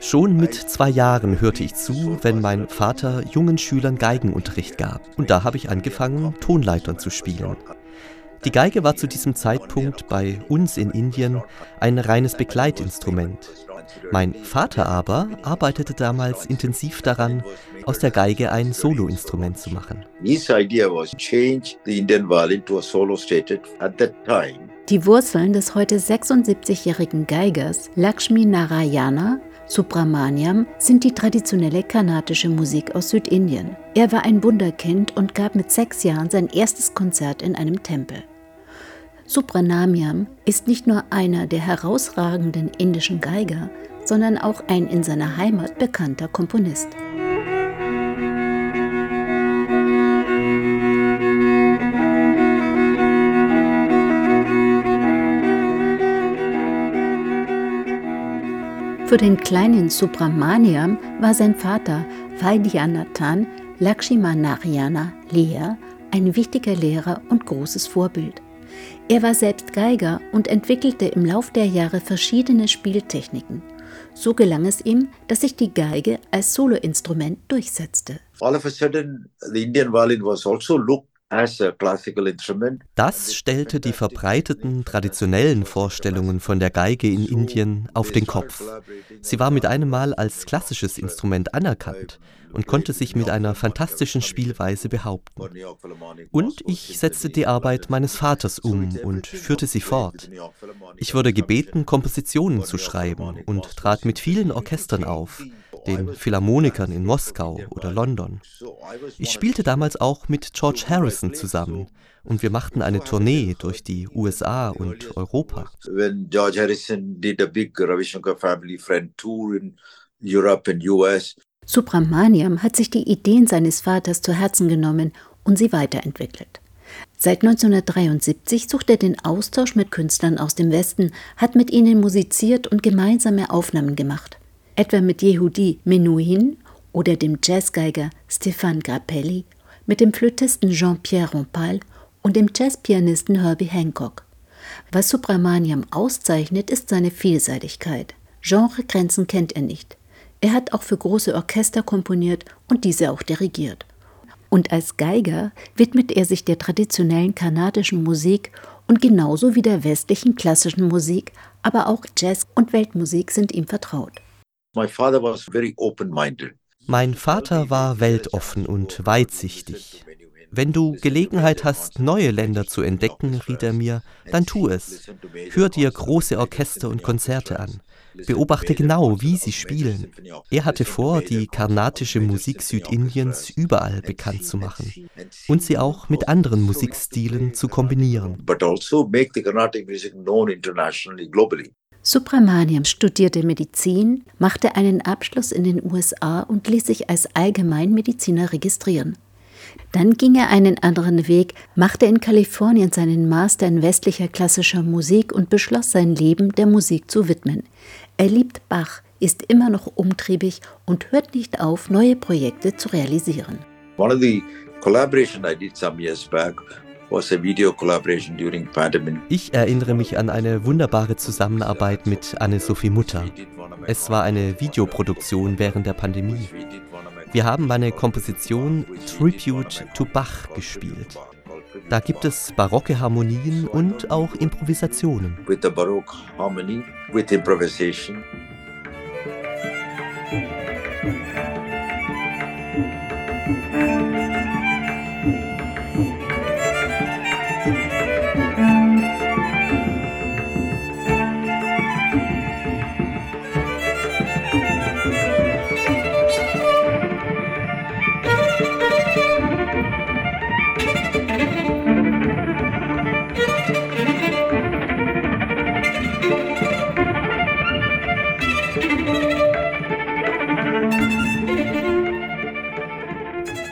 Schon mit zwei Jahren hörte ich zu, wenn mein Vater jungen Schülern Geigenunterricht gab. Und da habe ich angefangen, Tonleitern zu spielen. Die Geige war zu diesem Zeitpunkt bei uns in Indien ein reines Begleitinstrument. Mein Vater aber arbeitete damals intensiv daran, aus der Geige ein Soloinstrument zu machen. Die Wurzeln des heute 76-jährigen Geigers Lakshmi Narayana Subramaniam sind die traditionelle kanadische Musik aus Südindien. Er war ein Wunderkind und gab mit sechs Jahren sein erstes Konzert in einem Tempel. Subramaniam ist nicht nur einer der herausragenden indischen Geiger, sondern auch ein in seiner Heimat bekannter Komponist. Für den kleinen Subramaniam war sein Vater Vaidyanathan Lakshmanarayana Lehrer ein wichtiger Lehrer und großes Vorbild. Er war selbst Geiger und entwickelte im Lauf der Jahre verschiedene Spieltechniken. So gelang es ihm, dass sich die Geige als Soloinstrument durchsetzte. All of a sudden, the Indian violin was also looked das stellte die verbreiteten traditionellen Vorstellungen von der Geige in Indien auf den Kopf. Sie war mit einem Mal als klassisches Instrument anerkannt und konnte sich mit einer fantastischen Spielweise behaupten. Und ich setzte die Arbeit meines Vaters um und führte sie fort. Ich wurde gebeten, Kompositionen zu schreiben und trat mit vielen Orchestern auf, den Philharmonikern in Moskau oder London. Ich spielte damals auch mit George Harrison zusammen und wir machten eine Tournee durch die USA und Europa. When George Harrison did a big Ravi Shankar family friend tour in Europe and US, Subramaniam hat sich die Ideen seines Vaters zu Herzen genommen und sie weiterentwickelt. Seit 1973 sucht er den Austausch mit Künstlern aus dem Westen, hat mit ihnen musiziert und gemeinsame Aufnahmen gemacht etwa mit Yehudi Menuhin oder dem Jazzgeiger Stéphane Grappelli, mit dem Flötisten Jean-Pierre Rompal und dem Jazzpianisten Herbie Hancock. Was Subramaniam auszeichnet, ist seine Vielseitigkeit. Genregrenzen kennt er nicht. Er hat auch für große Orchester komponiert und diese auch dirigiert. Und als Geiger widmet er sich der traditionellen kanadischen Musik und genauso wie der westlichen klassischen Musik, aber auch Jazz und Weltmusik sind ihm vertraut. Mein Vater war weltoffen und weitsichtig. Wenn du Gelegenheit hast, neue Länder zu entdecken, riet er mir, dann tu es. Hör dir große Orchester und Konzerte an. Beobachte genau, wie sie spielen. Er hatte vor, die karnatische Musik Südindiens überall bekannt zu machen und sie auch mit anderen Musikstilen zu kombinieren. Subramaniam studierte Medizin, machte einen Abschluss in den USA und ließ sich als Allgemeinmediziner registrieren. Dann ging er einen anderen Weg, machte in Kalifornien seinen Master in westlicher klassischer Musik und beschloss sein Leben der Musik zu widmen. Er liebt Bach, ist immer noch umtriebig und hört nicht auf, neue Projekte zu realisieren. One of the collaboration I did some years back ich erinnere mich an eine wunderbare Zusammenarbeit mit Anne-Sophie Mutter. Es war eine Videoproduktion während der Pandemie. Wir haben meine Komposition Tribute to Bach gespielt. Da gibt es barocke Harmonien und auch Improvisationen. With the Baroque harmony, with improvisation.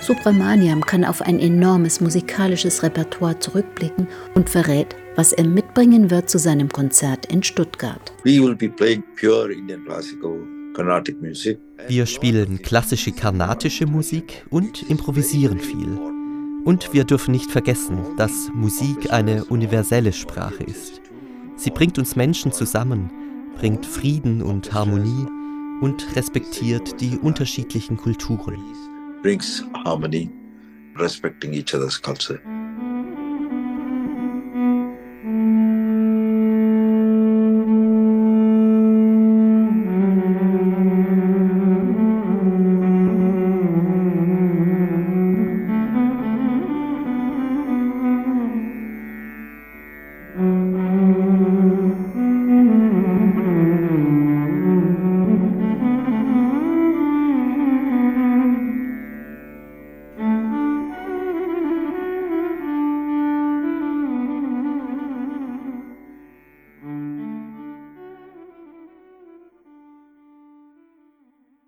Subramaniam kann auf ein enormes musikalisches Repertoire zurückblicken und verrät, was er mitbringen wird zu seinem Konzert in Stuttgart. We will be playing pure Indian classical Wir spielen klassische karnatische Musik und improvisieren viel. Und wir dürfen nicht vergessen, dass Musik eine universelle Sprache ist. Sie bringt uns Menschen zusammen, bringt Frieden und Harmonie und respektiert die unterschiedlichen Kulturen. Brings harmony, respecting each other's culture.